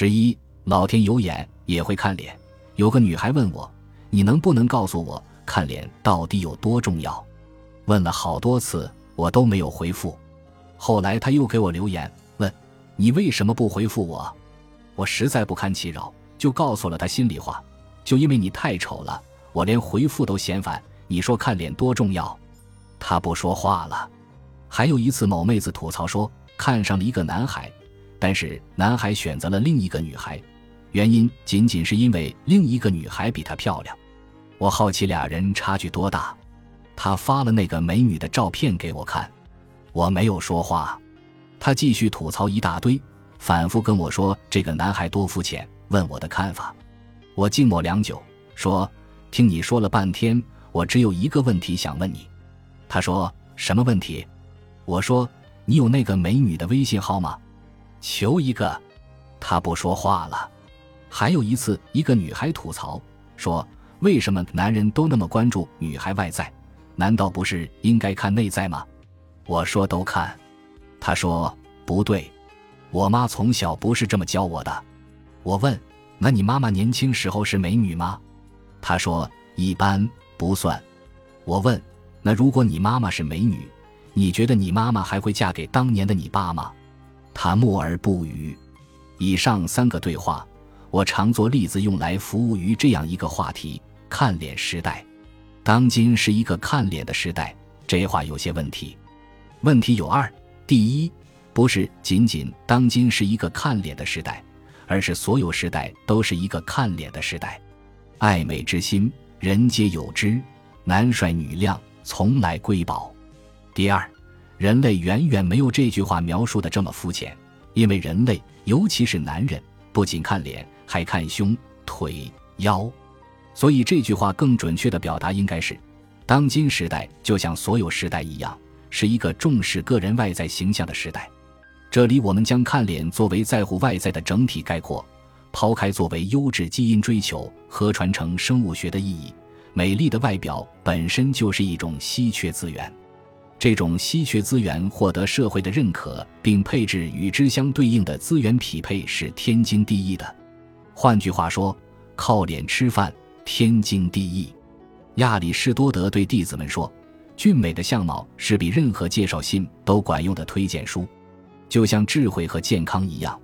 十一，老天有眼，也会看脸。有个女孩问我：“你能不能告诉我，看脸到底有多重要？”问了好多次，我都没有回复。后来她又给我留言问：“你为什么不回复我？”我实在不堪其扰，就告诉了她心里话：“就因为你太丑了，我连回复都嫌烦。你说看脸多重要？”她不说话了。还有一次，某妹子吐槽说看上了一个男孩。但是男孩选择了另一个女孩，原因仅仅是因为另一个女孩比他漂亮。我好奇俩人差距多大，他发了那个美女的照片给我看，我没有说话。他继续吐槽一大堆，反复跟我说这个男孩多肤浅，问我的看法。我静默良久，说：“听你说了半天，我只有一个问题想问你。”他说：“什么问题？”我说：“你有那个美女的微信号吗？”求一个，他不说话了。还有一次，一个女孩吐槽说：“为什么男人都那么关注女孩外在？难道不是应该看内在吗？”我说：“都看。”他说：“不对，我妈从小不是这么教我的。”我问：“那你妈妈年轻时候是美女吗？”他说：“一般，不算。”我问：“那如果你妈妈是美女，你觉得你妈妈还会嫁给当年的你爸吗？”他默而不语。以上三个对话，我常做例子用来服务于这样一个话题：看脸时代。当今是一个看脸的时代，这话有些问题。问题有二：第一，不是仅仅当今是一个看脸的时代，而是所有时代都是一个看脸的时代。爱美之心，人皆有之，男帅女靓，从来瑰宝。第二。人类远远没有这句话描述的这么肤浅，因为人类，尤其是男人，不仅看脸，还看胸、腿、腰，所以这句话更准确的表达应该是：当今时代就像所有时代一样，是一个重视个人外在形象的时代。这里我们将看脸作为在乎外在的整体概括，抛开作为优质基因追求和传承生物学的意义，美丽的外表本身就是一种稀缺资源。这种稀缺资源获得社会的认可，并配置与之相对应的资源匹配是天经地义的。换句话说，靠脸吃饭天经地义。亚里士多德对弟子们说：“俊美的相貌是比任何介绍信都管用的推荐书。”就像智慧和健康一样，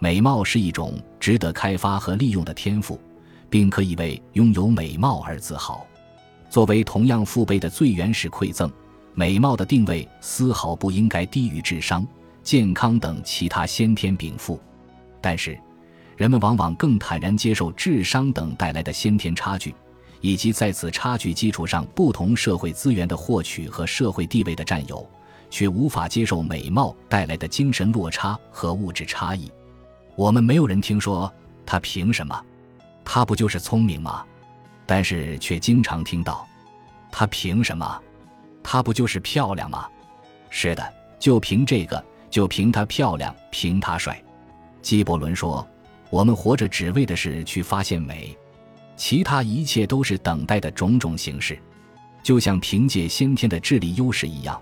美貌是一种值得开发和利用的天赋，并可以为拥有美貌而自豪。作为同样父辈的最原始馈赠。美貌的定位丝毫不应该低于智商、健康等其他先天禀赋，但是，人们往往更坦然接受智商等带来的先天差距，以及在此差距基础上不同社会资源的获取和社会地位的占有，却无法接受美貌带来的精神落差和物质差异。我们没有人听说他凭什么？他不就是聪明吗？但是却经常听到，他凭什么？她不就是漂亮吗？是的，就凭这个，就凭她漂亮，凭她帅。纪伯伦说：“我们活着只为的是去发现美，其他一切都是等待的种种形式。就像凭借先天的智力优势一样，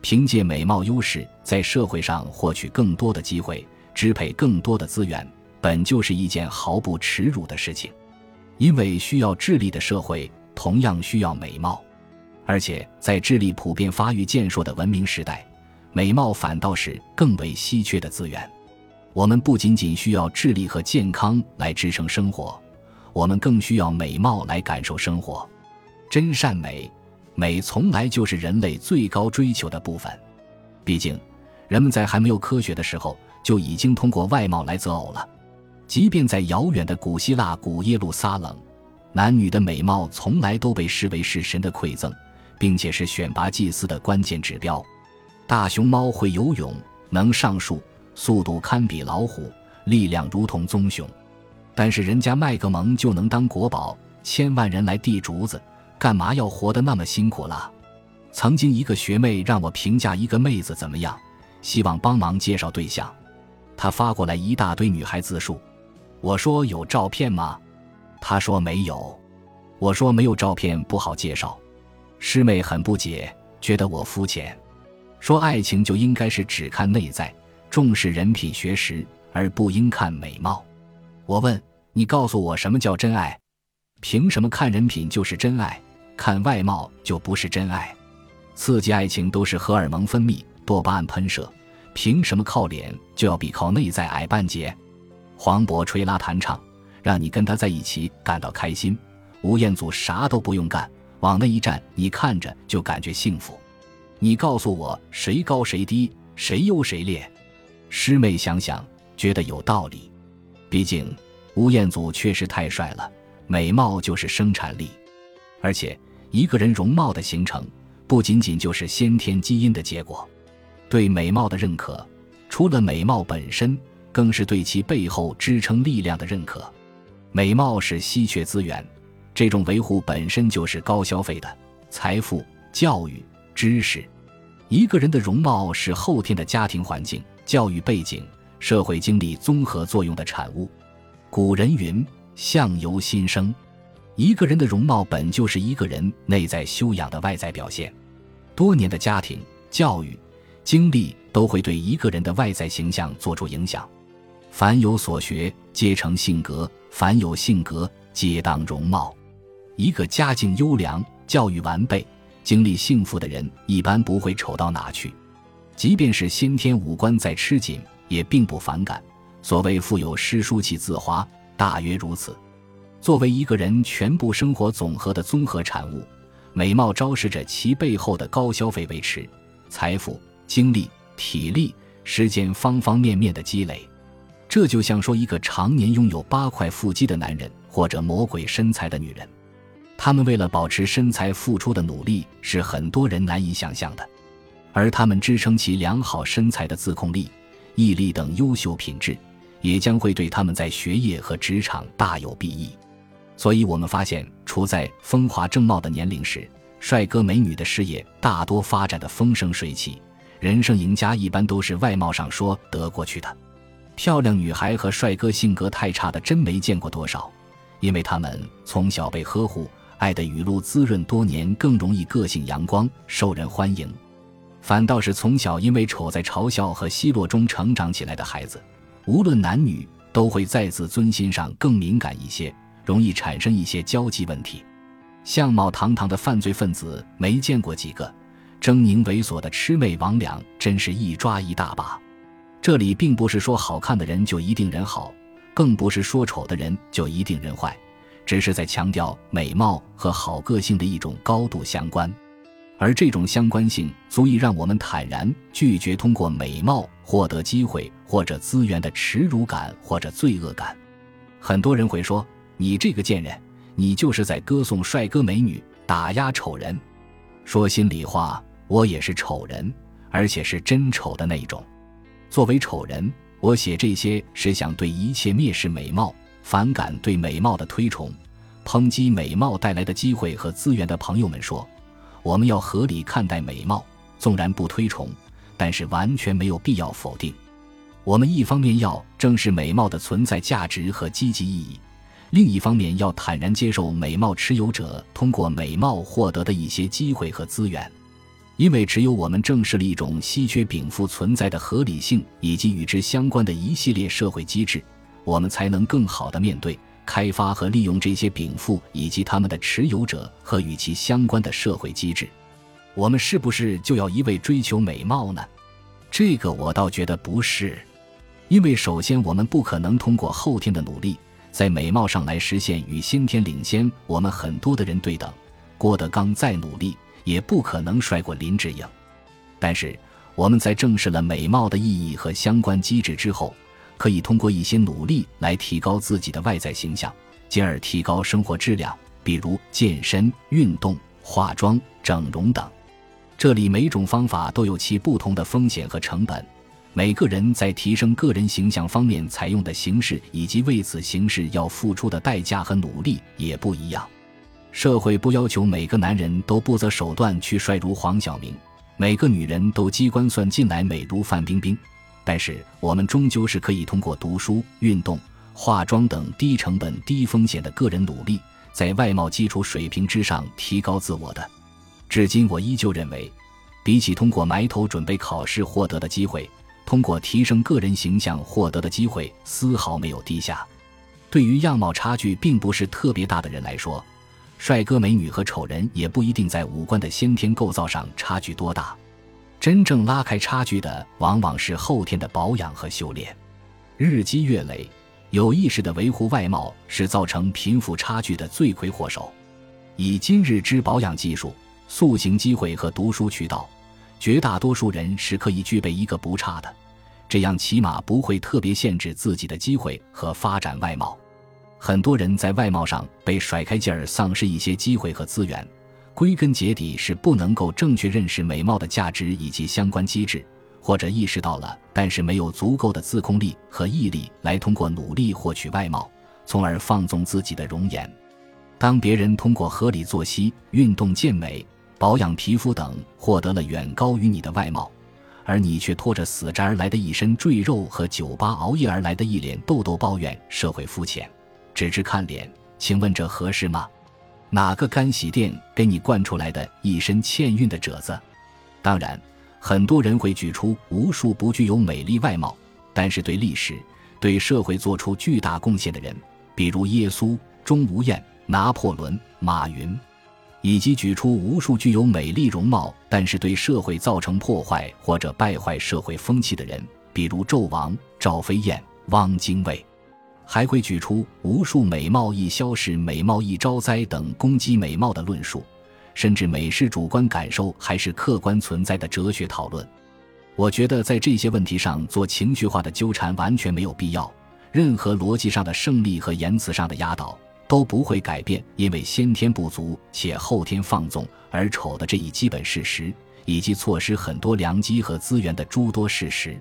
凭借美貌优势在社会上获取更多的机会，支配更多的资源，本就是一件毫不耻辱的事情。因为需要智力的社会，同样需要美貌。”而且，在智力普遍发育健硕的文明时代，美貌反倒是更为稀缺的资源。我们不仅仅需要智力和健康来支撑生活，我们更需要美貌来感受生活。真善美，美从来就是人类最高追求的部分。毕竟，人们在还没有科学的时候，就已经通过外貌来择偶了。即便在遥远的古希腊古耶路撒冷，男女的美貌从来都被视为是神的馈赠。并且是选拔祭司的关键指标。大熊猫会游泳，能上树，速度堪比老虎，力量如同棕熊。但是人家麦克蒙就能当国宝，千万人来递竹子，干嘛要活得那么辛苦了？曾经一个学妹让我评价一个妹子怎么样，希望帮忙介绍对象。她发过来一大堆女孩自述，我说有照片吗？她说没有。我说没有照片不好介绍。师妹很不解，觉得我肤浅，说爱情就应该是只看内在，重视人品学识，而不应看美貌。我问你，告诉我什么叫真爱？凭什么看人品就是真爱，看外貌就不是真爱？刺激爱情都是荷尔蒙分泌、多巴胺喷射，凭什么靠脸就要比靠内在矮半截？黄渤吹拉弹唱，让你跟他在一起感到开心；吴彦祖啥都不用干，往那一站，你看着就感觉幸福。你告诉我谁高谁低，谁优谁劣？师妹想想，觉得有道理。毕竟，吴彦祖确实太帅了，美貌就是生产力。而且，一个人容貌的形成，不仅仅就是先天基因的结果。对美貌的认可，除了美貌本身，更是对其背后支撑力量的认可。美貌是稀缺资源，这种维护本身就是高消费的。财富、教育、知识，一个人的容貌是后天的家庭环境、教育背景。社会经历综合作用的产物。古人云：“相由心生。”一个人的容貌本就是一个人内在修养的外在表现。多年的家庭教育经历都会对一个人的外在形象做出影响。凡有所学，皆成性格；凡有性格，皆当容貌。一个家境优良、教育完备、经历幸福的人，一般不会丑到哪去。即便是先天五官再吃紧。也并不反感。所谓“腹有诗书气自华”，大约如此。作为一个人全部生活总和的综合产物，美貌昭示着其背后的高消费维持、财富、精力、体力、时间方方面面的积累。这就像说一个常年拥有八块腹肌的男人，或者魔鬼身材的女人，他们为了保持身材付出的努力是很多人难以想象的，而他们支撑其良好身材的自控力。毅力等优秀品质，也将会对他们在学业和职场大有裨益。所以，我们发现，处在风华正茂的年龄时，帅哥美女的事业大多发展的风生水起。人生赢家一般都是外貌上说得过去的。漂亮女孩和帅哥性格太差的，真没见过多少。因为他们从小被呵护，爱的雨露滋润多年，更容易个性阳光，受人欢迎。反倒是从小因为丑在嘲笑和奚落中成长起来的孩子，无论男女，都会在自尊心上更敏感一些，容易产生一些交际问题。相貌堂堂的犯罪分子没见过几个，狰狞猥琐的魑魅魍魉真是一抓一大把。这里并不是说好看的人就一定人好，更不是说丑的人就一定人坏，只是在强调美貌和好个性的一种高度相关。而这种相关性足以让我们坦然拒绝通过美貌获得机会或者资源的耻辱感或者罪恶感。很多人会说：“你这个贱人，你就是在歌颂帅哥美女，打压丑人。”说心里话，我也是丑人，而且是真丑的那种。作为丑人，我写这些是想对一切蔑视美貌、反感对美貌的推崇、抨击美貌带来的机会和资源的朋友们说。我们要合理看待美貌，纵然不推崇，但是完全没有必要否定。我们一方面要正视美貌的存在价值和积极意义，另一方面要坦然接受美貌持有者通过美貌获得的一些机会和资源。因为只有我们正视了一种稀缺禀赋存在的合理性以及与之相关的一系列社会机制，我们才能更好地面对。开发和利用这些禀赋以及他们的持有者和与其相关的社会机制，我们是不是就要一味追求美貌呢？这个我倒觉得不是，因为首先我们不可能通过后天的努力在美貌上来实现与先天领先我们很多的人对等。郭德纲再努力也不可能帅过林志颖，但是我们在正视了美貌的意义和相关机制之后。可以通过一些努力来提高自己的外在形象，进而提高生活质量，比如健身、运动、化妆、整容等。这里每种方法都有其不同的风险和成本，每个人在提升个人形象方面采用的形式以及为此形式要付出的代价和努力也不一样。社会不要求每个男人都不择手段去帅如黄晓明，每个女人都机关算尽来美如范冰冰。但是，我们终究是可以通过读书、运动、化妆等低成本、低风险的个人努力，在外貌基础水平之上提高自我的。至今，我依旧认为，比起通过埋头准备考试获得的机会，通过提升个人形象获得的机会丝毫没有低下。对于样貌差距并不是特别大的人来说，帅哥美女和丑人也不一定在五官的先天构造上差距多大。真正拉开差距的，往往是后天的保养和修炼。日积月累，有意识的维护外貌是造成贫富差距的罪魁祸首。以今日之保养技术、塑形机会和读书渠道，绝大多数人是可以具备一个不差的。这样起码不会特别限制自己的机会和发展外貌。很多人在外貌上被甩开劲儿，丧失一些机会和资源，归根结底是不能够正确认识美貌的价值以及相关机制，或者意识到了，但是没有足够的自控力和毅力来通过努力获取外貌，从而放纵自己的容颜。当别人通过合理作息、运动健美、保养皮肤等获得了远高于你的外貌，而你却拖着死宅而来的一身赘肉和酒吧熬夜而来的一脸痘痘，抱怨社会肤浅，只知看脸。请问这合适吗？哪个干洗店给你惯出来的一身欠运的褶子？当然，很多人会举出无数不具有美丽外貌，但是对历史、对社会做出巨大贡献的人，比如耶稣、钟无艳、拿破仑、马云。以及举出无数具有美丽容貌，但是对社会造成破坏或者败坏社会风气的人，比如纣王、赵飞燕、汪精卫，还会举出无数美貌易消逝、美貌易招灾等攻击美貌的论述，甚至美是主观感受还是客观存在的哲学讨论。我觉得在这些问题上做情绪化的纠缠完全没有必要，任何逻辑上的胜利和言辞上的压倒。都不会改变，因为先天不足且后天放纵而丑的这一基本事实，以及错失很多良机和资源的诸多事实。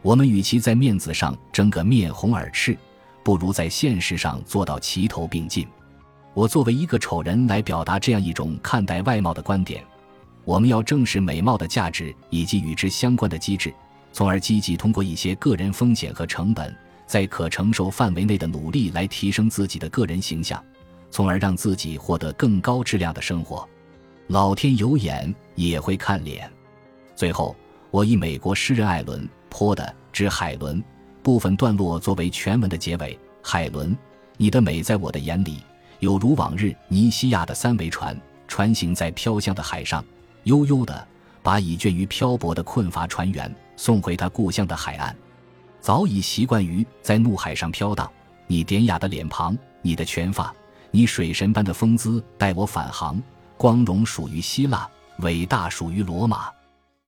我们与其在面子上争个面红耳赤，不如在现实上做到齐头并进。我作为一个丑人来表达这样一种看待外貌的观点：我们要正视美貌的价值以及与之相关的机制，从而积极通过一些个人风险和成本。在可承受范围内的努力来提升自己的个人形象，从而让自己获得更高质量的生活。老天有眼，也会看脸。最后，我以美国诗人艾伦坡的《致海伦》部分段落作为全文的结尾。海伦，你的美在我的眼里，有如往日尼西亚的三桅船，船行在飘香的海上，悠悠的把已倦于漂泊的困乏船员送回他故乡的海岸。早已习惯于在怒海上飘荡，你典雅的脸庞，你的拳发，你水神般的风姿，带我返航。光荣属于希腊，伟大属于罗马。